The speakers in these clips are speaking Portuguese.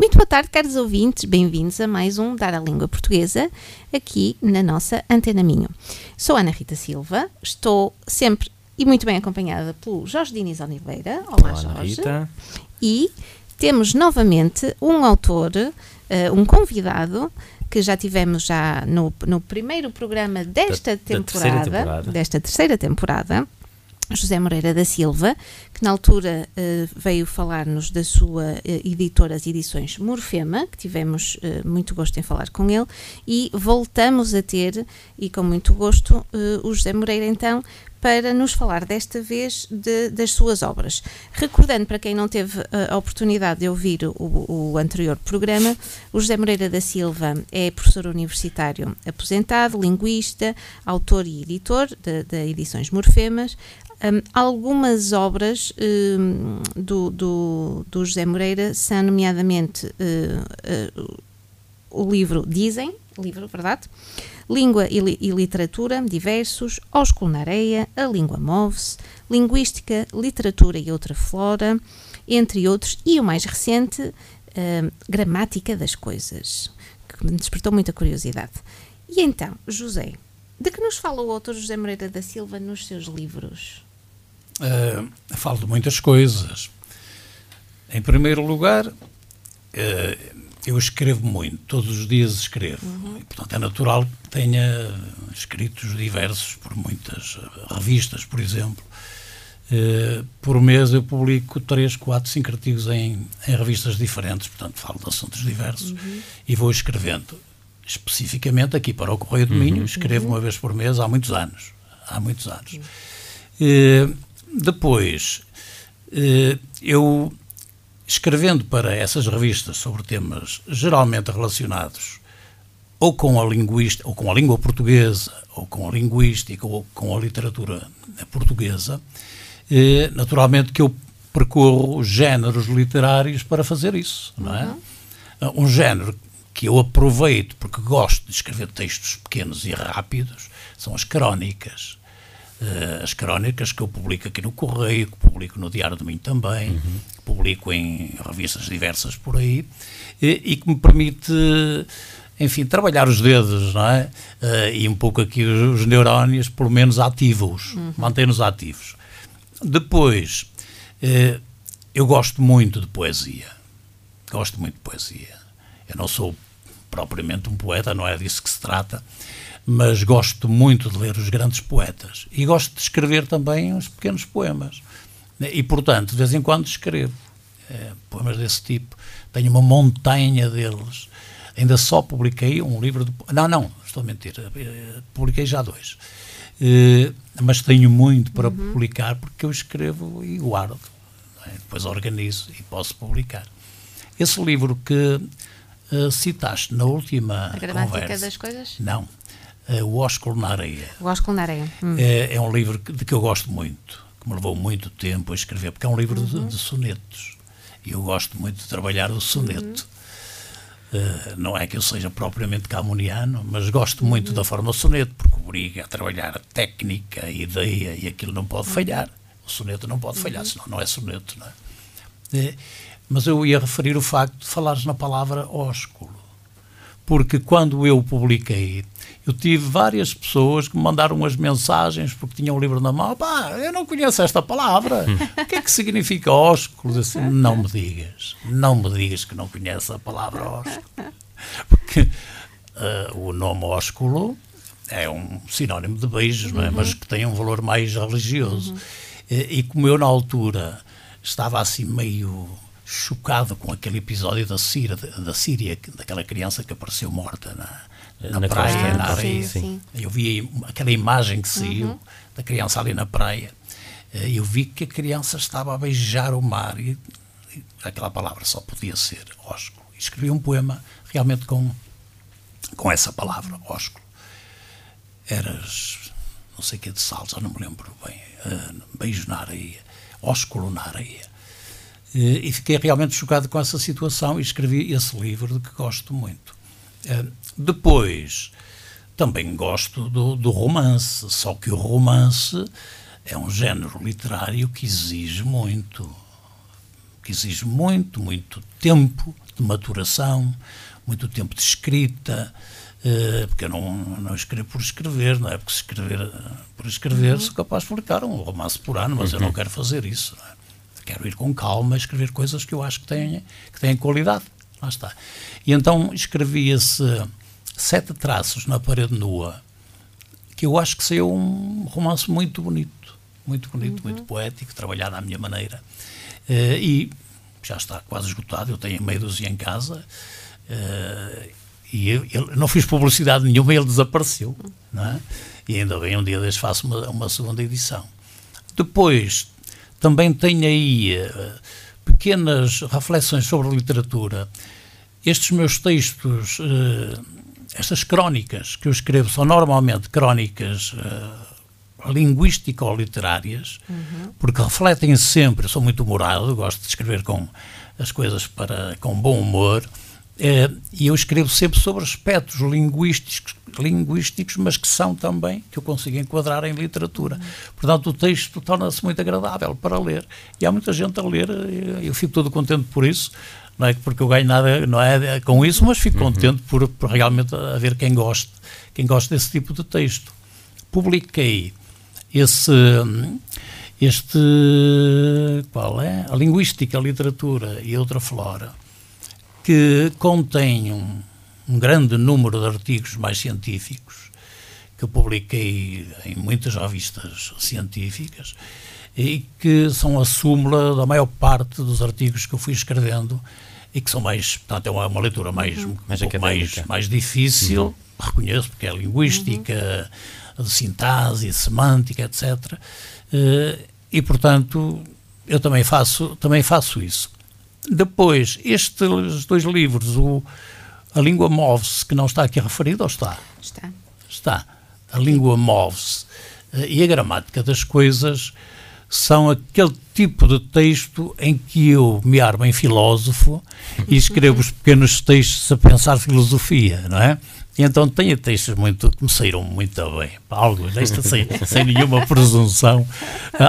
Muito boa tarde, caros ouvintes, bem-vindos a mais um Dar a Língua Portuguesa aqui na nossa Antena Minho. Sou Ana Rita Silva, estou sempre e muito bem acompanhada pelo Jorge Diniz Oliveira. Olá, Olá, Jorge. Rita. E temos novamente um autor, eh, um convidado, que já tivemos já no, no primeiro programa desta Da- da terceira temporada, temporada. desta terceira temporada, José Moreira da Silva, que na altura eh, veio falar-nos da sua eh, editora, as edições Morfema, que tivemos eh, muito gosto em falar com ele, e voltamos a ter, e com muito gosto, o José Moreira então, para nos falar desta vez de- das suas obras. Recordando para quem não teve eh, a oportunidade de ouvir o, o anterior programa, o José Moreira da Silva é professor universitário aposentado, linguista, autor e editor de edições Morfemas. Hum, algumas obras hum, do, do, do José Moreira são, nomeadamente, eh, eh, o livro Dizem, livro, verdade? Língua e, li- e Literatura, diversos, Ósculo na Areia, A Língua Move-se, Linguística, Literatura e Outra Flora, entre outros, e o mais recente, hum, Gramática das Coisas, que me despertou muita curiosidade. E então, José, de que nos fala o autor José Moreira da Silva nos seus livros? Uh, falo de muitas coisas. Em primeiro lugar, uh, eu escrevo muito, todos os dias escrevo. E, portanto, é natural que tenha escritos diversos por muitas uh, revistas, por exemplo. Uh, por mês eu publico 3, 4, 5 artigos em, em revistas diferentes, portanto, falo de assuntos diversos e vou escrevendo. Especificamente aqui para o Correio do Minho, escrevo uma vez por mês há muitos anos. Há muitos anos. Eh, depois, eh, eu escrevendo para essas revistas sobre temas geralmente relacionados ou com a linguística, ou com a língua portuguesa, ou com a linguística, ou com a literatura portuguesa, eh, naturalmente que eu percorro os géneros literários para fazer isso, não é? Um género que eu aproveito porque gosto de escrever textos pequenos e rápidos são as crónicas. Eh, as crónicas que eu publico aqui no Correio, que publico no Diário do Minho também, que publico em revistas diversas por aí, e, e que me permite, enfim, trabalhar os dedos, não é? Eh, e um pouco aqui os, os neurónios, pelo menos ativos, mantê-nos ativos. Depois, eh, eu gosto muito de poesia. Gosto muito de poesia. Eu não sou propriamente um poeta, não é disso que se trata, mas gosto muito de ler os grandes poetas e gosto de escrever também uns pequenos poemas. E, portanto, de vez em quando escrevo eh, poemas desse tipo. Tenho uma montanha deles. Ainda só publiquei um livro de. Não, não, estou a mentir. eh, Publiquei já dois. Eh, mas tenho muito para publicar porque eu escrevo e guardo. é? Depois organizo e posso publicar. Esse livro que eh, citaste na última A Gramática conversa. das Coisas? Não. Eh, o Ósculo na Areia. O Ósculo na Areia. Hum. É, é um livro de que eu gosto muito, que me levou muito tempo a escrever, porque é um livro de, de sonetos. E eu gosto muito de trabalhar o soneto. Eh, não é que eu seja propriamente camoniano, mas gosto muito da forma soneto, porque obriga a trabalhar a técnica, a ideia, e aquilo não pode falhar. O soneto não pode falhar, senão não é soneto. Não é? Eh, mas eu ia referir o facto de falares na palavra ósculo porque quando eu publiquei, eu tive várias pessoas que me mandaram as mensagens porque tinham o livro na mão. Pá, eu não conheço esta palavra. o que é que significa ósculo? Disse, não me digas, não me digas que não conhece a palavra ósculo. Porque ah, o nome ósculo é um sinónimo de beijos, não é? mas que tem um valor mais religioso. E, e como eu, na altura, estava assim meio chocado com aquele episódio da Síria, da Síria daquela criança que apareceu morta na, na, Na praia, costa, na areia. sim, sim. Eu vi aquela imagem que saiu da criança ali na praia. Eh, Eu vi que a criança estava a beijar o mar e aquela palavra só podia ser ósculo. E escrevi um poema realmente com, com essa palavra, ósculo. Eras, não sei o que de sal, já não me lembro bem, uh, beijo na areia, ósculo na areia. Uh, e fiquei realmente chocado com essa situação e escrevi esse livro de que gosto muito. Uh, depois, também gosto do, do romance, só que o romance é um género literário que exige muito, que exige muito, muito tempo de maturação, muito tempo de escrita, uh, porque eu não, não escrevo por escrever, não é? Porque se escrever por escrever sou capaz de publicar um romance por ano, mas eu não uhum. quero fazer isso. É? Quero ir com calma escrever coisas que eu acho que têm, que têm qualidade. Lá está. E então escrevi esse Sete Traços na Parede Nua, que eu acho que saiu um romance muito bonito, muito bonito, uhum. muito poético, trabalhado à minha maneira. Uh, e já está quase esgotado, eu tenho meio dúzia em casa. Uh, e eu, eu, não fiz publicidade nenhuma ele desapareceu. Não é? E ainda bem, um dia destes faço uma, uma segunda edição. Depois, também tenho aí uh, pequenas reflexões sobre literatura. Estes meus textos uh, estas crónicas que eu escrevo são normalmente crónicas uh, linguístico-literárias, uhum. porque refletem sempre, sou muito humorado, gosto de escrever com as coisas para, com bom humor, e eu escrevo sempre sobre aspectos linguísticos, linguísticos, mas que são também, que eu consigo enquadrar em literatura. Portanto, o texto torna-se muito agradável para ler. E há muita gente a ler, eh, eu fico todo contente por isso, não é porque eu ganho nada não é com isso, mas fico uhum. contente por, por, realmente haver quem goste, quem goste desse tipo de texto. Publiquei esse este qual é a linguística, a literatura e outra flora que contém um, um grande número de artigos mais científicos que eu publiquei em muitas revistas científicas e que são a súmula da maior parte dos artigos que eu fui escrevendo e que são mais, portanto, é uma, uma leitura mais, uhum. mais, um mais, mais difícil, uhum. reconheço, porque é linguística, uhum. de semântica, etc. Uh, eh, e, portanto, eu também faço, também faço isso. Depois, estes dois livros, o A Língua Move-se, que não está aqui referido, ou está? Está. Está. A Língua Move-se. E a Gramática das Coisas são aquele tipo de texto em que eu me armo em filósofo e escrevo os pequenos textos a pensar filosofia, não é? E então tenho textos muito, que me saíram muito bem. Alguns, destes sem, sem nenhuma presunção,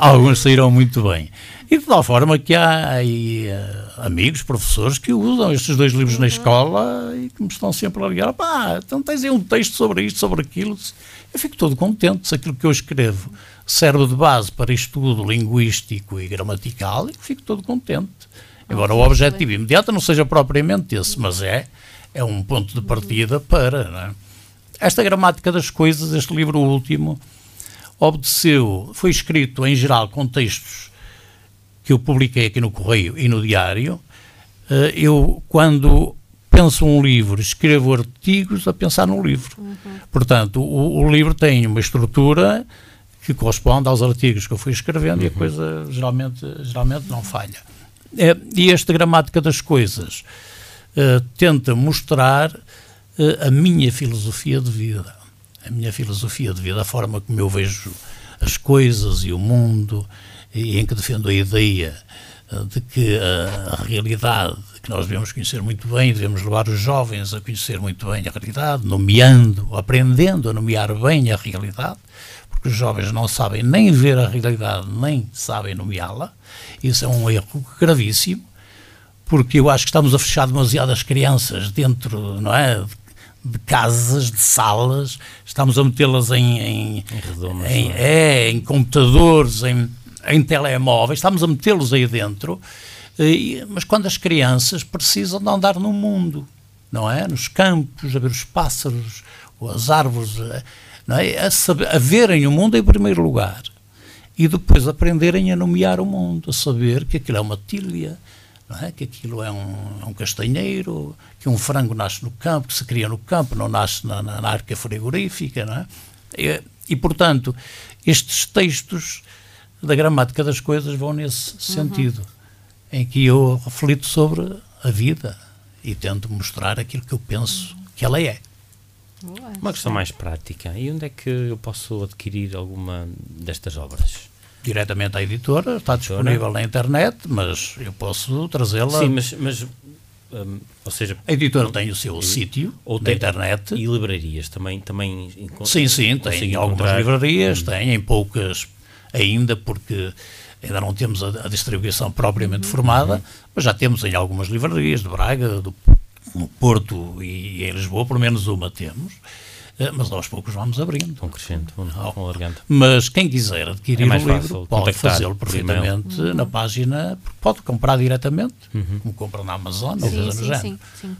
alguns saíram muito bem. E de tal forma que há aí uh, amigos, professores, que usam estes dois livros uhum. na escola e que me estão sempre a ligar. Pá, então tens aí um texto sobre isto, sobre aquilo. Eu fico todo contente se aquilo que eu escrevo serve de base para estudo linguístico e gramatical e fico todo contente. Agora, o objetivo imediato não seja propriamente esse, mas é, é um ponto de partida para. É? Esta gramática das coisas, este livro último, obedeceu, foi escrito em geral com textos que eu publiquei aqui no Correio e no Diário. Eh, eu, quando penso um livro, escrevo artigos a pensar no livro. Uhum. Portanto, o, o livro tem uma estrutura que corresponde aos artigos que eu fui escrevendo uhum. e a uhum. coisa geralmente, geralmente não falha. É, e esta gramática das coisas uh, tenta mostrar uh, a minha filosofia de vida. A minha filosofia de vida, a forma como eu vejo as coisas e o mundo, e em que defendo a ideia uh, de que a realidade que nós devemos conhecer muito bem, devemos levar os jovens a conhecer muito bem a realidade, nomeando, aprendendo a nomear bem a realidade, porque os jovens não sabem nem ver a realidade, nem sabem nomeá-la. Isso é um erro gravíssimo, porque eu acho que estamos a fechar demasiadas crianças dentro, não é? De casas, de salas, estamos a metê-las em, em, em, em, é, em computadores, em, em telemóveis, estamos a metê-los aí dentro, mas quando as crianças precisam de andar no mundo, não é? Nos campos, a ver os pássaros, as árvores, é? a, saber, a verem o mundo em primeiro lugar e depois aprenderem a nomear o mundo, a saber que aquilo é uma tilha, é? que aquilo é um, é um, castanheiro, que um frango nasce no campo, que se cria no campo, não nasce na, na, na arca frigorífica. Não é? e, e, portanto, estes textos da gramática das coisas vão nesse uhum. sentido. em que eu reflito sobre a vida e tento mostrar aquilo que eu penso que ela é. Uma questão mais prática. E onde é que eu posso adquirir alguma destas obras? Diretamente à editora, está disponível na internet, mas eu posso trazê-la. Sim, mas, mas um, ou seja, a editora tem o seu sítio ou na internet. E livrarias também? também sim, sim, tem algumas livrarias, hum. tem em poucas ainda, porque ainda não temos a, a distribuição propriamente uhum. formada, uhum. mas já temos em algumas livrarias de Braga, do, no Porto e em Lisboa, pelo menos uma temos. Eh, mas aos poucos vamos abrindo. Vão crescendo, vão, alargando. Mas quem quiser adquirir é o livro pode fazê-lo perfeitamente na página, pode comprar diretamente, uhum. como compra na Amazon ou coisa no género.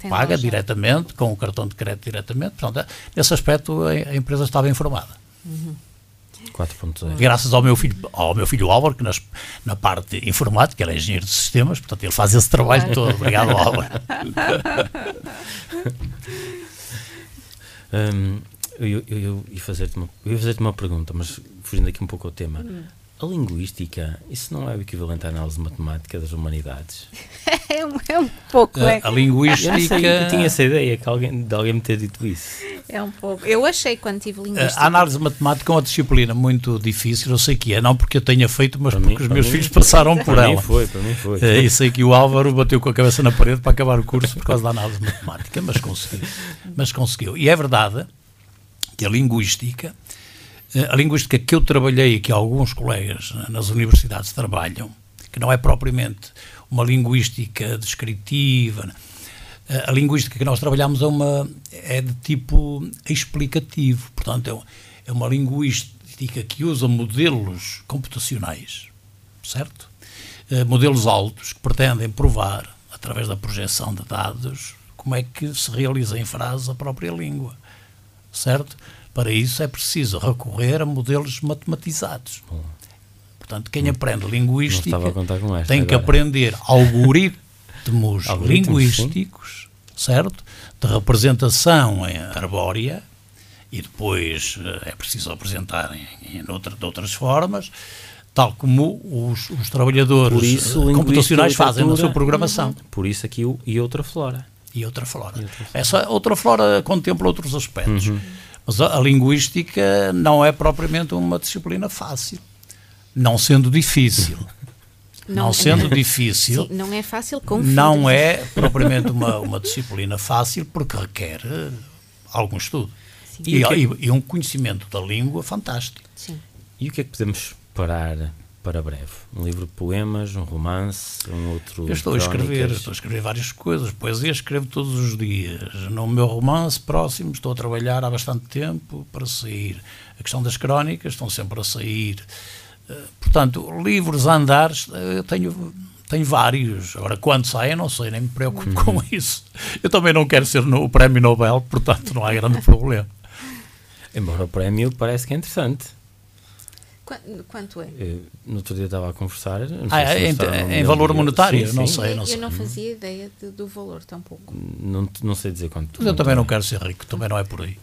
Paga loja. diretamente, com o cartão de crédito diretamente. Portanto, nesse aspecto a, a empresa está bem informada. Uhum. 4.0. Graças ao meu filho, ao meu filho Álvaro, que nas, na parte informática, ele é engenheiro de sistemas, portanto ele faz esse trabalho claro. todo. Obrigado, Álvaro. um, eu, eu, eu, ia fazer-te uma, fazer uma pergunta, mas fugindo aqui um pouco ao tema. Hum. A linguística, isso não é o equivalente à análise matemática das humanidades? é, um, é um pouco, é. A, a linguística... Eu, sei, eu, tinha essa ideia que alguém, de alguém me ter dito isso. É um pouco. Eu achei quando tive linguística. A análise matemática é uma disciplina muito difícil, eu sei que é, não porque eu tenha feito, mas para porque mim, os meus mim, filhos passaram por para ela. Mim foi, para mim foi. É, e sei que o Álvaro bateu com a cabeça na parede para acabar o curso por causa da análise matemática, mas conseguiu. Mas conseguiu. E é verdade que a linguística eh, a linguística que eu trabalhei e que alguns colegas nas universidades trabalham, que não é propriamente uma linguística descritiva, a linguística que nós trabalhamos é, uma, é de tipo explicativo, portanto é, é uma linguística que usa modelos computacionais, certo? Eh, modelos altos que pretendem provar, através da projeção de dados, como é que se realiza em frase a própria língua, certo? Para isso é preciso recorrer a modelos matematizados. Portanto, quem aprende linguística tem que aprender algoritmos, linguísticos, sim. certo? De representação arbórea e depois eh, é preciso apresentar em, em outra, de outras formas, tal como os, os trabalhadores isso, computacionais fazem na sua programação. Por isso aqui o, e outra flora. E outra flora. E outra flora. Essa outra flora contempla outros aspectos. Uhum. Mas a, a linguística não é propriamente uma disciplina fácil, não sendo difícil. Não, não sendo difícil. Sim, não é fácil com Não é propriamente uma, uma disciplina fácil porque requer uh, algum estudo. E, é e, e, um conhecimento da língua fantástico. Sim. E o que é que podemos parar para breve? Um livro de poemas, um romance, um outro. Eu estou a escrever, estou a escrever várias coisas. Poesia escrevo todos os dias. No meu romance próximo estou a trabalhar há bastante tempo para sair. A questão das crónicas estão sempre a sair. Eh, portanto, livros a andar, eu tenho tenho vários. Agora, quando saem, não sei, nem me preocupo uhum. com isso. Eu também não quero ser no, o Prémio Nobel, portanto, não há grande problema. Embora o prémio parece que é interessante. Quanto é? Eu, no outro dia estava a conversar. Ah, é, em, em valor monetário? Sim, não sim. sei, não sei. Eu não fazia ideia de, do valor tampouco. Não, não sei dizer quanto. Mas eu também não quero ser rico, também não é por aí.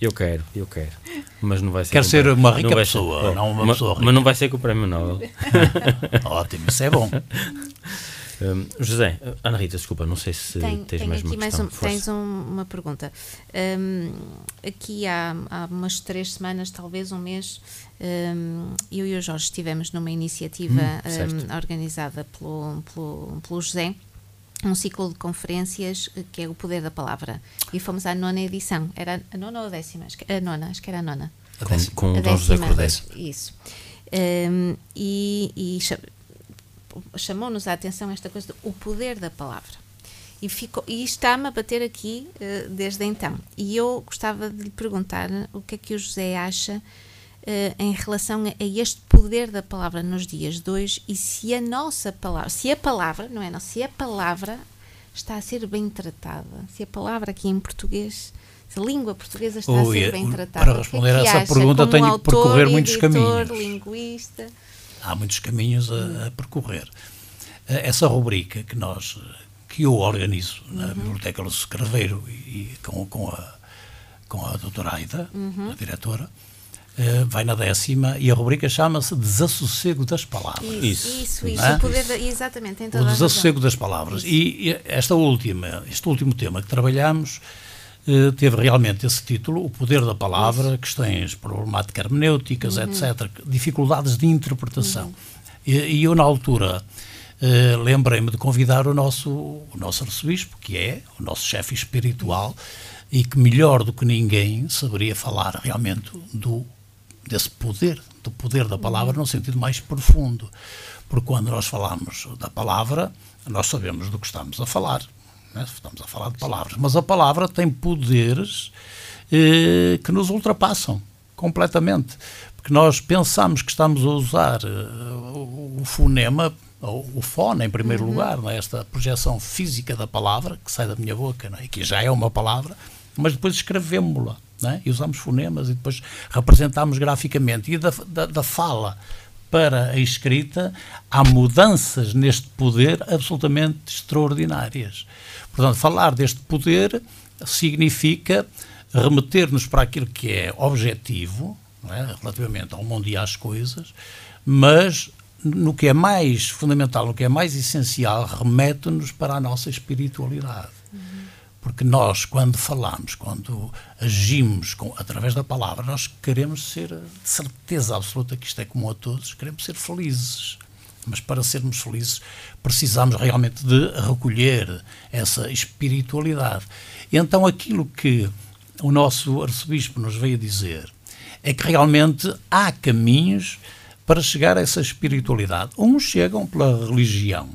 Eu quero, eu quero. Mas não vai ser. Quero ser uma rica pessoa, ser, não uma mas, pessoa rica. Mas não vai ser com o Prémio Nobel. Ótimo, isso é bom. Um, José, Ana Rita, desculpa, não sei se Tem, tens mais uma. Mais um, tens um, uma pergunta. Um, aqui há, há umas três semanas, talvez um mês, um, eu e o Jorge estivemos numa iniciativa hum, organizada pelo, pelo, pelo José, um ciclo de conferências eh, que é o poder da palavra. E fomos à nona edição. Era a nona ou a décima? A nona, acho que era a nona. Com, com a Dom José Cordeiro. Isso. Um, e, e chamou-nos a atenção esta coisa do o poder da palavra. E, ficou, e está-me a bater aqui uh, desde então. E eu gostava de lhe perguntar o que é que o José acha uh, em relação a, a, este poder da palavra nos dias de hoje e se a nossa palavra, se a palavra, não é não, se a palavra está a ser bem tratada, se a palavra aqui em português, se a língua portuguesa está a ser bem tratada. Para responder que é que a essa pergunta tenho autor, que percorrer muitos editor, caminhos. linguista há muitos caminhos a, a percorrer. Eh, essa rubrica que nós, que eu organizo na uhum. Biblioteca Lúcio Carveiro e, e, com, com, a, com a doutora Aida, uhum. a diretora, Uh, vai na décima e a rubrica chama-se Desassossego das Palavras. Isso, isso, isso. É? O poder exatamente, o desassossego das palavras. E, e, esta última, este último tema que trabalhamos teve realmente esse título, O Poder da Palavra, questões problemáticas hermenêuticas, uhum. etc., dificuldades de interpretação. Uhum. E, e, eu, na altura, uh, lembrei-me de convidar o nosso, o nosso arcebispo, que é o nosso chefe espiritual, e que melhor do que ninguém saberia falar realmente do desse poder, do poder da palavra no sentido mais profundo. Porque quando nós falamos da palavra, nós sabemos do que estamos a falar. Né? Estamos a falar de palavras. Mas a palavra tem poderes eh, que nos ultrapassam completamente. Porque nós pensamos que estamos a usar uh, o, fonema, ou o fone em primeiro uhum. lugar, é? esta projeção física da palavra que sai da minha boca, é? e que já é uma palavra, mas depois escrevemos-la é? e usamos fonemas e depois representamos graficamente. E da, da, da, fala para a escrita há mudanças neste poder absolutamente extraordinárias. Portanto, falar deste poder significa remeter-nos para aquilo que é objetivo, é? relativamente ao mundo e às coisas, mas no que é mais fundamental, no que é mais essencial, remete-nos para a nossa espiritualidade. Porque nós, quando falamos, quando agimos com, através da palavra, nós queremos ser, de certeza absoluta que isto é comum a todos, queremos ser felizes. Mas para sermos felizes, precisamos realmente de recolher essa espiritualidade. E então aquilo que o nosso arcebispo nos veio dizer é que realmente há caminhos para chegar a essa espiritualidade. Uns chegam pela religião,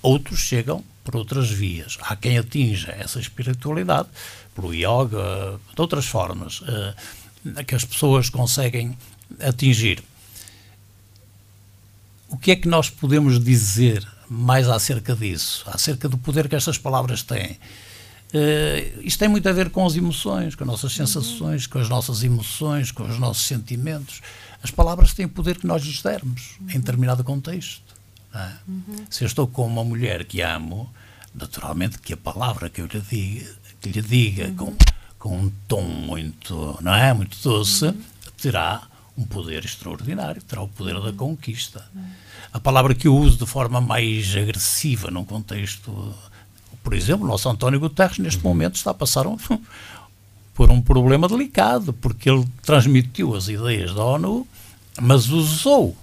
outros chegam por outras vias. Há quem atinja essa espiritualidade pelo yoga, de outras formas, uh, que as pessoas conseguem atingir. O que é que nós podemos dizer mais acerca disso, acerca do poder que estas palavras têm? Uh, isto tem muito a ver com as emoções, com as nossas sensações, com as nossas emoções, com os nossos sentimentos. As palavras têm o poder que nós lhes dermos em determinado contexto. É? Uhum. Se eu estou com uma mulher que amo, naturalmente que a palavra que eu lhe diga, que lhe diga uhum. com, com um tom muito, não é, muito doce, uhum. terá um poder extraordinário, terá o poder da conquista. A palavra que eu uso de forma mais agressiva num contexto, por exemplo, o nosso António Guterres neste momento está a passar um, por um problema delicado, porque ele transmitiu as ideias da ONU, mas usou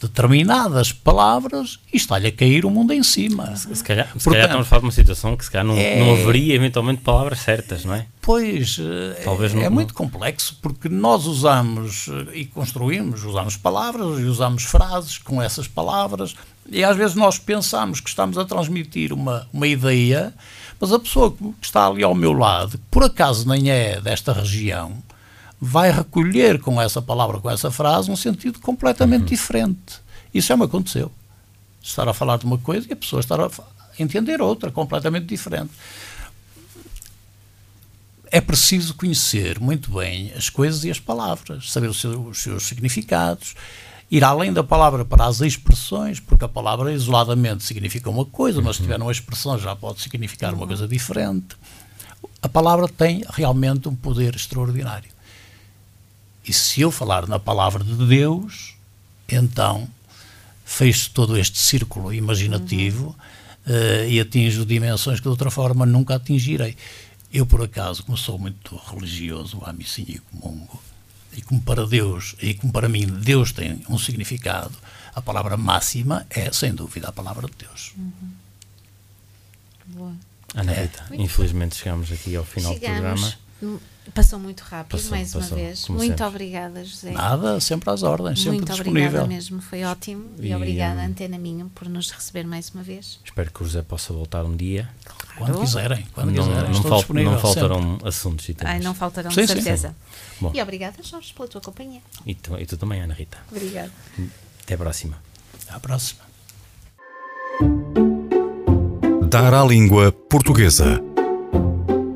determinadas palavras e está-lhe a cair o mundo em cima. Se, se calhar, se calhar estamos a falar de uma situação que se calhar não, é, não haveria eventualmente palavras certas, não é? Pois, eh, Talvez é, não, é muito complexo porque nós usamos eh, e construímos, usamos palavras e usamos frases com essas palavras e às vezes nós pensamos que estamos a transmitir uma, uma ideia, mas a pessoa que está ali ao meu lado, que por acaso nem é desta região, vai recolher com essa palavra, com essa frase, um sentido completamente uhum. diferente. Isso já me aconteceu. Estar a falar de uma coisa e a pessoa estar a entender outra, completamente diferente. É preciso conhecer muito bem as coisas e as palavras, saber os seus, os seus significados, ir além da palavra para as expressões, porque a palavra isoladamente significa uma coisa, mas se tiver uma expressão já pode significar uma coisa diferente. A palavra tem realmente um poder extraordinário. E se eu falar na palavra de Deus, então fez todo este círculo imaginativo uhum. uh, e atinjo dimensões que de outra forma nunca atingirei. Eu, por acaso, como sou muito religioso, a missinha e comungo, e como para Deus, e como para mim Deus tem um significado, a palavra máxima é, sem dúvida, a palavra de Deus. Uhum. Boa. Ana Rita, é. infelizmente chegamos aqui ao final chegamos. do programa. Passou muito rápido, passou, mais passou, uma vez. Muito sempre. obrigada, José. Nada, sempre às ordens, sempre muito disponível. Muito obrigada mesmo, foi ótimo. E, e obrigada, um, Antena Minho, por nos receber mais uma vez. Espero que o José possa voltar um dia. Claro. Quando quiserem, quando não, quiserem. Não, falt, não faltarão sempre. assuntos e temas. Ai, não faltarão, sim, de certeza. Sim, sim. E obrigada, Jorge, pela tua companhia. E tu, e tu também, Ana Rita. Obrigada. Até a próxima. Até à próxima. Dar à língua portuguesa.